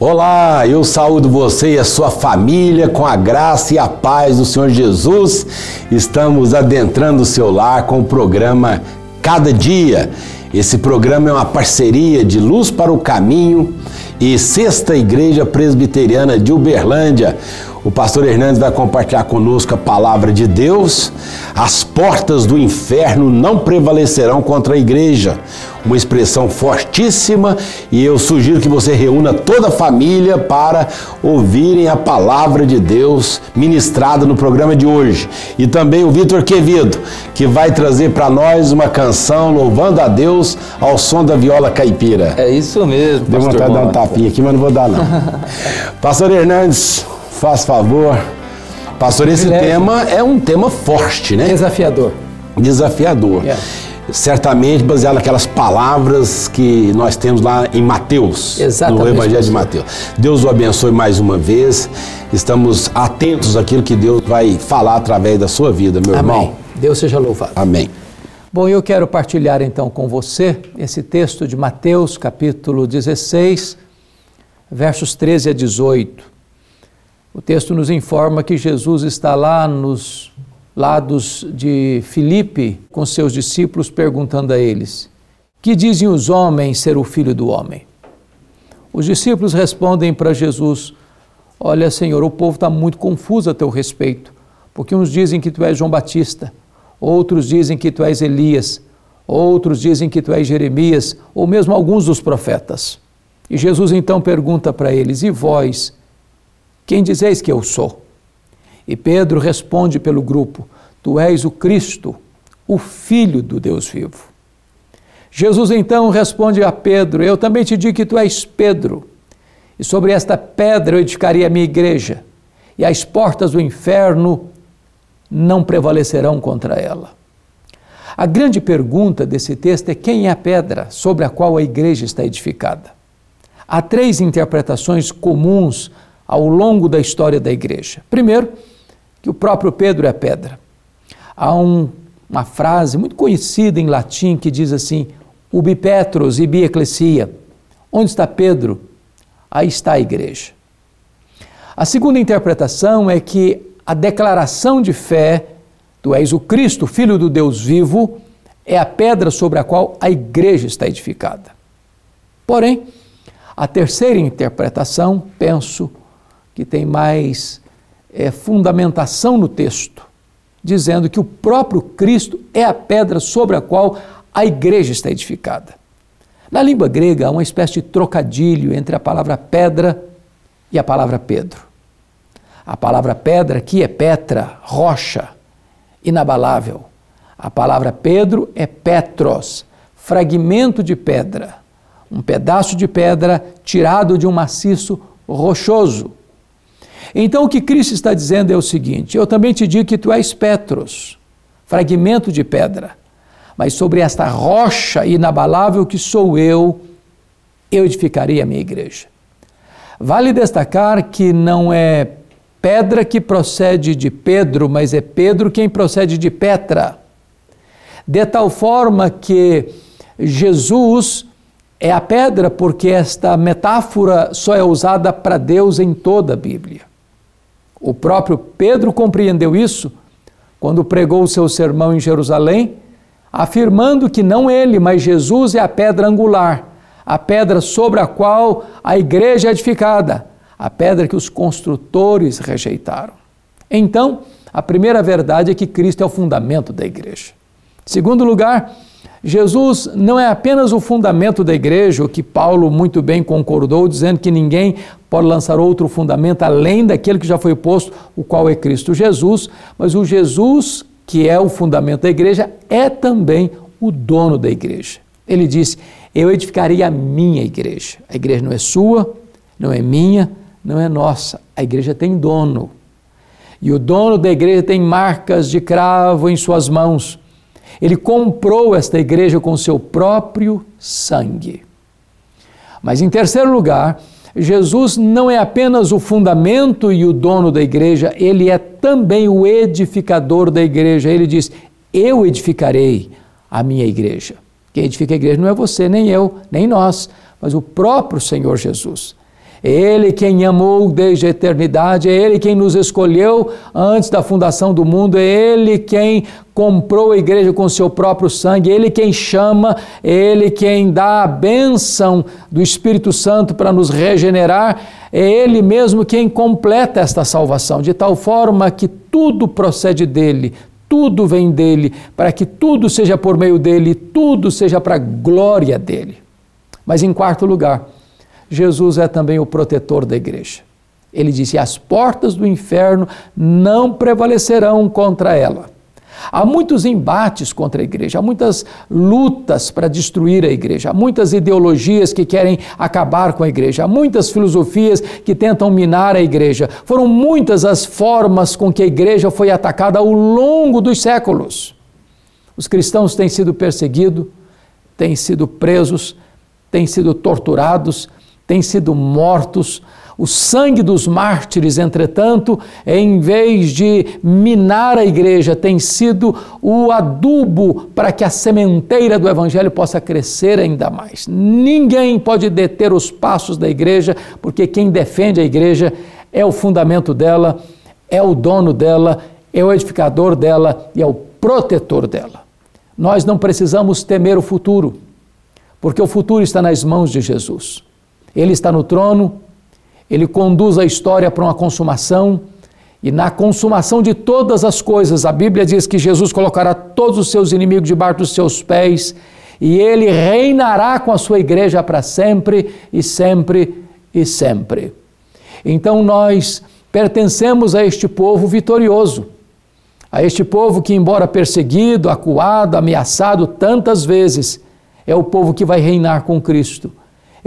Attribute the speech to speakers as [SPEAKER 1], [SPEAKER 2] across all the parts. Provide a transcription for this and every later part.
[SPEAKER 1] Olá, eu saúdo você e a sua família com a graça e a paz do Senhor Jesus. Estamos adentrando o seu lar com o programa Cada Dia. Esse programa é uma parceria de Luz para o Caminho e Sexta Igreja Presbiteriana de Uberlândia. O pastor Hernandes vai compartilhar conosco a palavra de Deus. As portas do inferno não prevalecerão contra a igreja. Uma expressão fortíssima e eu sugiro que você reúna toda a família para ouvirem a palavra de Deus ministrada no programa de hoje. E também o Vitor Quevedo, que vai trazer para nós uma canção louvando a Deus ao som da viola caipira.
[SPEAKER 2] É isso mesmo.
[SPEAKER 1] Deu vontade de dar um tapinha aqui, mas não vou dar não. pastor Hernandes, Faz favor. Pastor, esse tema é um tema forte, né?
[SPEAKER 2] Desafiador.
[SPEAKER 1] Desafiador. Yeah. Certamente baseado naquelas palavras que nós temos lá em Mateus,
[SPEAKER 2] Exatamente,
[SPEAKER 1] no Evangelho de Mateus. Deus o abençoe mais uma vez. Estamos atentos àquilo que Deus vai falar através da sua vida, meu
[SPEAKER 2] Amém.
[SPEAKER 1] irmão.
[SPEAKER 2] Deus seja louvado.
[SPEAKER 1] Amém.
[SPEAKER 2] Bom, eu quero partilhar então com você esse texto de Mateus, capítulo 16, versos 13 a 18. O texto nos informa que Jesus está lá nos lados de Filipe com seus discípulos, perguntando a eles: Que dizem os homens ser o filho do homem? Os discípulos respondem para Jesus: Olha, Senhor, o povo está muito confuso a teu respeito, porque uns dizem que tu és João Batista, outros dizem que tu és Elias, outros dizem que tu és Jeremias, ou mesmo alguns dos profetas. E Jesus então pergunta para eles: E vós? Quem dizeis que eu sou? E Pedro responde pelo grupo: Tu és o Cristo, o Filho do Deus vivo. Jesus então responde a Pedro: Eu também te digo que tu és Pedro, e sobre esta pedra eu edificarei a minha igreja, e as portas do inferno não prevalecerão contra ela. A grande pergunta desse texto é quem é a pedra sobre a qual a igreja está edificada. Há três interpretações comuns ao longo da história da igreja. Primeiro, que o próprio Pedro é pedra. Há um, uma frase muito conhecida em latim que diz assim: ubi Petros ibi ecclesia. Onde está Pedro? Aí está a igreja. A segunda interpretação é que a declaração de fé, tu és o Cristo, filho do Deus vivo, é a pedra sobre a qual a igreja está edificada. Porém, a terceira interpretação, penso, que tem mais é, fundamentação no texto, dizendo que o próprio Cristo é a pedra sobre a qual a igreja está edificada. Na língua grega há uma espécie de trocadilho entre a palavra pedra e a palavra Pedro. A palavra pedra aqui é Petra, rocha, inabalável. A palavra Pedro é Petros, fragmento de pedra, um pedaço de pedra tirado de um maciço rochoso. Então o que Cristo está dizendo é o seguinte: eu também te digo que tu és Petros, fragmento de pedra, mas sobre esta rocha inabalável que sou eu, eu edificarei a minha igreja. Vale destacar que não é pedra que procede de Pedro, mas é Pedro quem procede de Petra. De tal forma que Jesus é a pedra, porque esta metáfora só é usada para Deus em toda a Bíblia. O próprio Pedro compreendeu isso quando pregou o seu sermão em Jerusalém, afirmando que não ele, mas Jesus é a pedra angular, a pedra sobre a qual a igreja é edificada, a pedra que os construtores rejeitaram. Então, a primeira verdade é que Cristo é o fundamento da igreja. Segundo lugar, Jesus não é apenas o fundamento da igreja, o que Paulo muito bem concordou, dizendo que ninguém pode lançar outro fundamento além daquele que já foi posto, o qual é Cristo Jesus, mas o Jesus, que é o fundamento da igreja, é também o dono da igreja. Ele disse: Eu edificarei a minha igreja. A igreja não é sua, não é minha, não é nossa. A igreja tem dono. E o dono da igreja tem marcas de cravo em suas mãos. Ele comprou esta igreja com seu próprio sangue. Mas, em terceiro lugar, Jesus não é apenas o fundamento e o dono da igreja, ele é também o edificador da igreja. Ele diz: Eu edificarei a minha igreja. Quem edifica a igreja não é você, nem eu, nem nós, mas o próprio Senhor Jesus. É Ele quem amou desde a eternidade, é Ele quem nos escolheu antes da fundação do mundo, é Ele quem comprou a igreja com seu próprio sangue, é Ele quem chama, é Ele quem dá a bênção do Espírito Santo para nos regenerar, é Ele mesmo quem completa esta salvação, de tal forma que tudo procede dele, tudo vem dele, para que tudo seja por meio dele, tudo seja para a glória dele. Mas em quarto lugar, Jesus é também o protetor da igreja. Ele disse: as portas do inferno não prevalecerão contra ela. Há muitos embates contra a igreja, há muitas lutas para destruir a igreja, há muitas ideologias que querem acabar com a igreja, há muitas filosofias que tentam minar a igreja. Foram muitas as formas com que a igreja foi atacada ao longo dos séculos. Os cristãos têm sido perseguidos, têm sido presos, têm sido torturados, têm sido mortos. O sangue dos mártires, entretanto, em vez de minar a igreja, tem sido o adubo para que a sementeira do Evangelho possa crescer ainda mais. Ninguém pode deter os passos da igreja, porque quem defende a igreja é o fundamento dela, é o dono dela, é o edificador dela e é o protetor dela. Nós não precisamos temer o futuro, porque o futuro está nas mãos de Jesus. Ele está no trono, ele conduz a história para uma consumação, e na consumação de todas as coisas, a Bíblia diz que Jesus colocará todos os seus inimigos debaixo dos seus pés, e ele reinará com a sua igreja para sempre e sempre e sempre. Então nós pertencemos a este povo vitorioso, a este povo que, embora perseguido, acuado, ameaçado tantas vezes, é o povo que vai reinar com Cristo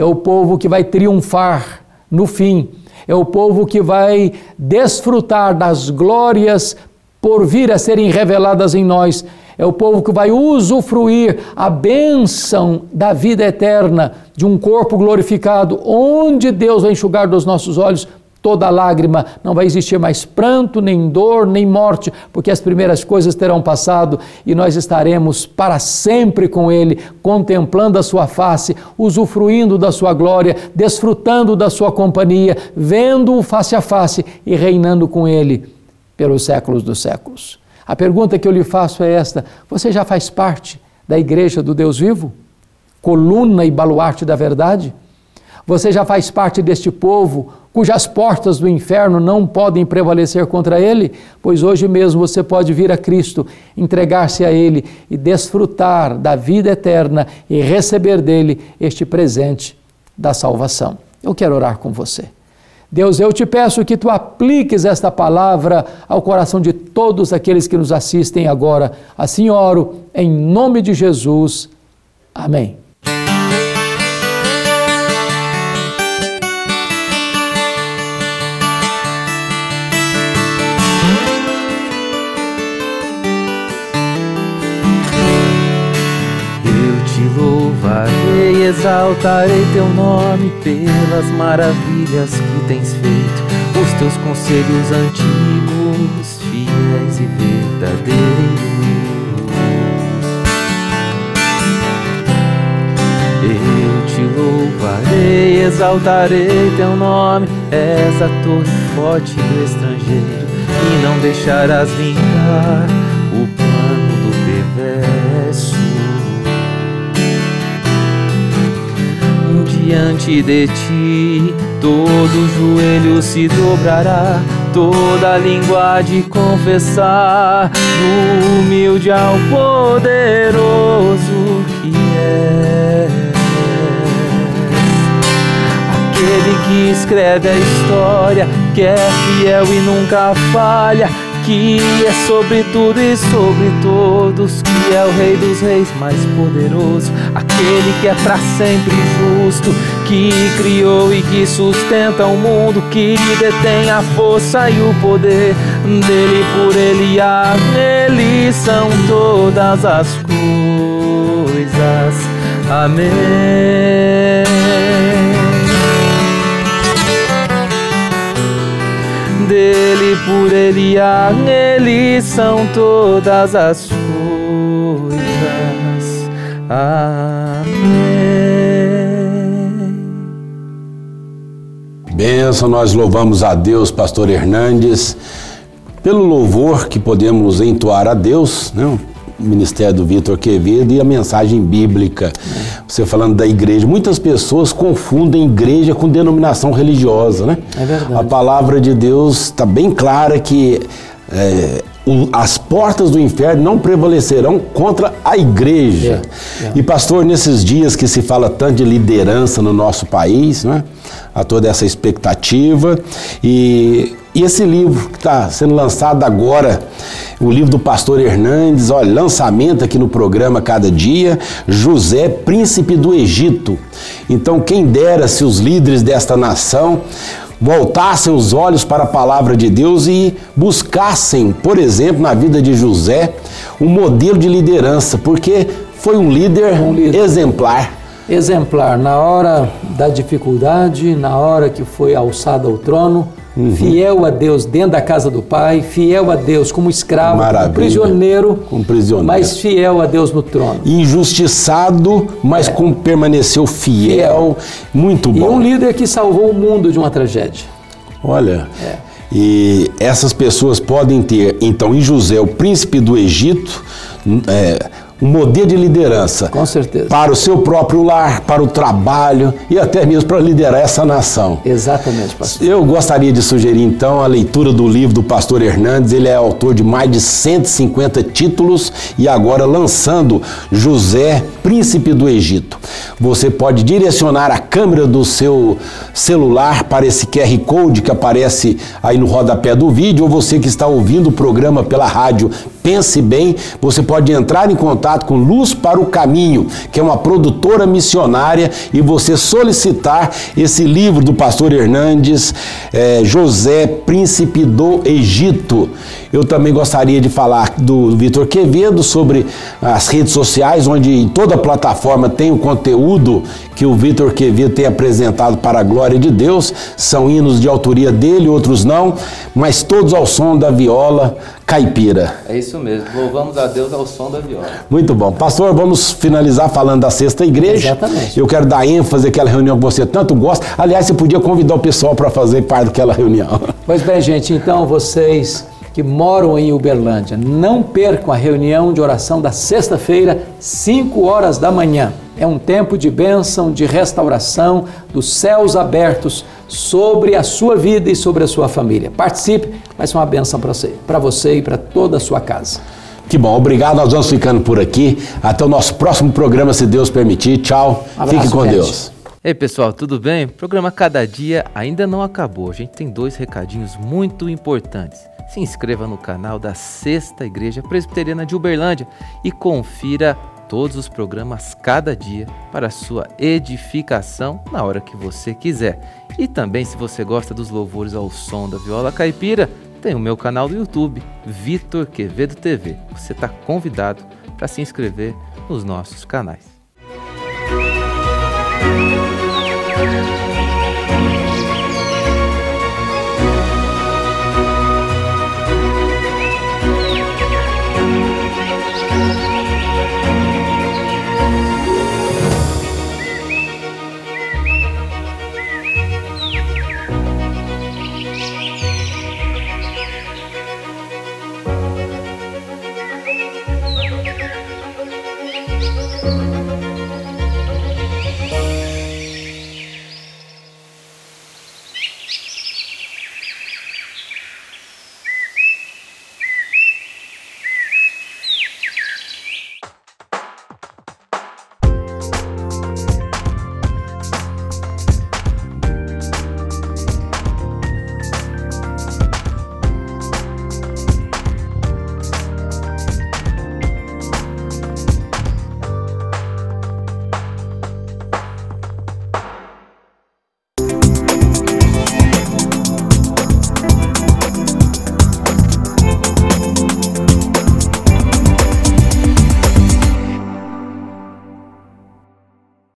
[SPEAKER 2] é o povo que vai triunfar no fim, é o povo que vai desfrutar das glórias por vir a serem reveladas em nós, é o povo que vai usufruir a bênção da vida eterna, de um corpo glorificado, onde Deus vai enxugar dos nossos olhos toda lágrima, não vai existir mais pranto, nem dor, nem morte, porque as primeiras coisas terão passado e nós estaremos para sempre com Ele, contemplando a Sua face, usufruindo da Sua glória, desfrutando da Sua companhia, vendo-o face a face e reinando com Ele pelos séculos dos séculos. A pergunta que eu lhe faço é esta: você já faz parte da Igreja do Deus vivo? Coluna e baluarte da verdade? Você já faz parte deste povo cujas portas do inferno não podem prevalecer contra ele? Pois hoje mesmo você pode vir a Cristo, entregar-se a Ele e desfrutar da vida eterna e receber dele este presente da salvação. Eu quero orar com você. Deus, eu te peço que tu apliques esta palavra ao coração de todos aqueles que nos assistem agora. Assim oro, em nome de Jesus. Amém.
[SPEAKER 3] Exaltarei teu nome pelas maravilhas que tens feito, os teus conselhos antigos, fiéis e verdadeiros. Eu te louvarei, exaltarei teu nome, és a torre forte do estrangeiro, e não deixarás vingar o plano do perverso. Diante de ti. Todo joelho se dobrará, toda língua de confessar, no humilde ao poderoso que é. Aquele que escreve a história, que é fiel e nunca falha que é sobre tudo e sobre todos, que é o Rei dos Reis mais poderoso, aquele que é para sempre justo, que criou e que sustenta o mundo, que detém a força e o poder dele, por ele a nele são todas as coisas. Amém. Dele, por ele, a nele são todas as coisas. Amém.
[SPEAKER 1] Benção, nós louvamos a Deus, pastor Hernandes, pelo louvor que podemos entoar a Deus, né? Ministério do Vitor Quevedo e a mensagem bíblica. Você falando da igreja, muitas pessoas confundem igreja com denominação religiosa, né?
[SPEAKER 2] É verdade.
[SPEAKER 1] A palavra de Deus está bem clara que é, as portas do inferno não prevalecerão contra a igreja.
[SPEAKER 2] É, é.
[SPEAKER 1] E pastor, nesses dias que se fala tanto de liderança no nosso país, né? Há toda essa expectativa e, e esse livro que está sendo lançado agora, o livro do pastor Hernandes, olha, lançamento aqui no programa Cada Dia, José, príncipe do Egito. Então, quem dera se os líderes desta nação voltassem os olhos para a palavra de Deus e buscassem, por exemplo, na vida de José, um modelo de liderança, porque foi um líder,
[SPEAKER 2] Um líder.
[SPEAKER 1] exemplar.
[SPEAKER 2] Exemplar na hora da dificuldade, na hora que foi alçado ao trono,
[SPEAKER 1] Uhum.
[SPEAKER 2] fiel a Deus dentro da casa do Pai, fiel a Deus como escravo,
[SPEAKER 1] Maravilha.
[SPEAKER 2] como prisioneiro,
[SPEAKER 1] Como prisioneiro.
[SPEAKER 2] mas fiel a Deus no trono.
[SPEAKER 1] Injustiçado, mas como permaneceu fiel, muito
[SPEAKER 2] É. E
[SPEAKER 1] bom.
[SPEAKER 2] um líder que salvou o mundo de uma tragédia.
[SPEAKER 1] Olha,
[SPEAKER 2] É.
[SPEAKER 1] e essas pessoas podem ter, então, em José, o príncipe do Egito, é, um modelo de liderança
[SPEAKER 2] Com certeza.
[SPEAKER 1] para o seu próprio lar, para o trabalho e até mesmo para liderar essa nação.
[SPEAKER 2] Exatamente, pastor.
[SPEAKER 1] Eu gostaria de sugerir então a leitura do livro do pastor Hernandes. Ele é autor de mais de 150 títulos e agora lançando José, príncipe do Egito. Você pode direcionar a câmera do seu celular para esse QR Code que aparece aí no rodapé do vídeo, ou você que está ouvindo o programa pela rádio Pense Bem, você pode entrar em contato com Luz para o Caminho, que é uma produtora missionária, e você solicitar esse livro do pastor Hernandes, eh, José, Príncipe do Egito. Eu também gostaria de falar do Vitor Quevedo sobre as redes sociais, onde em toda plataforma tem o conteúdo que o Vitor Quevedo tem apresentado para a glória de Deus. São hinos de autoria dele, outros não, mas todos ao som da viola caipira.
[SPEAKER 3] É isso mesmo. Louvamos a Deus ao som da viola.
[SPEAKER 1] Muito bom. Pastor, vamos finalizar falando da sexta igreja.
[SPEAKER 2] Exatamente.
[SPEAKER 1] Eu quero dar ênfase àquela reunião que você tanto gosta. Aliás, você podia convidar o pessoal para fazer parte daquela reunião.
[SPEAKER 2] Pois bem, gente, então vocês que moram em Uberlândia, não percam a reunião de oração da sexta-feira, 5 horas da manhã. É um tempo de bênção, de restauração, dos céus abertos sobre a sua vida e sobre a sua família. Participe, vai ser uma bênção para você, para você e para toda a sua casa.
[SPEAKER 1] Que bom, obrigado. Nós vamos ficando por aqui. Até o nosso próximo programa, se Deus permitir. Tchau.
[SPEAKER 2] Abraço,
[SPEAKER 1] Fique com. Deus.
[SPEAKER 3] Ei pessoal, tudo bem? O programa Cada Dia ainda não acabou. A gente tem dois recadinhos muito importantes. Se inscreva no canal da Sexta Igreja Presbiteriana de Uberlândia e confira todos os programas cada dia para sua edificação na hora que você quiser. E também, se você gosta dos louvores ao som da viola caipira, tem o meu canal do YouTube, Vitor Quevedo TV. Você está convidado para se inscrever nos nossos canais.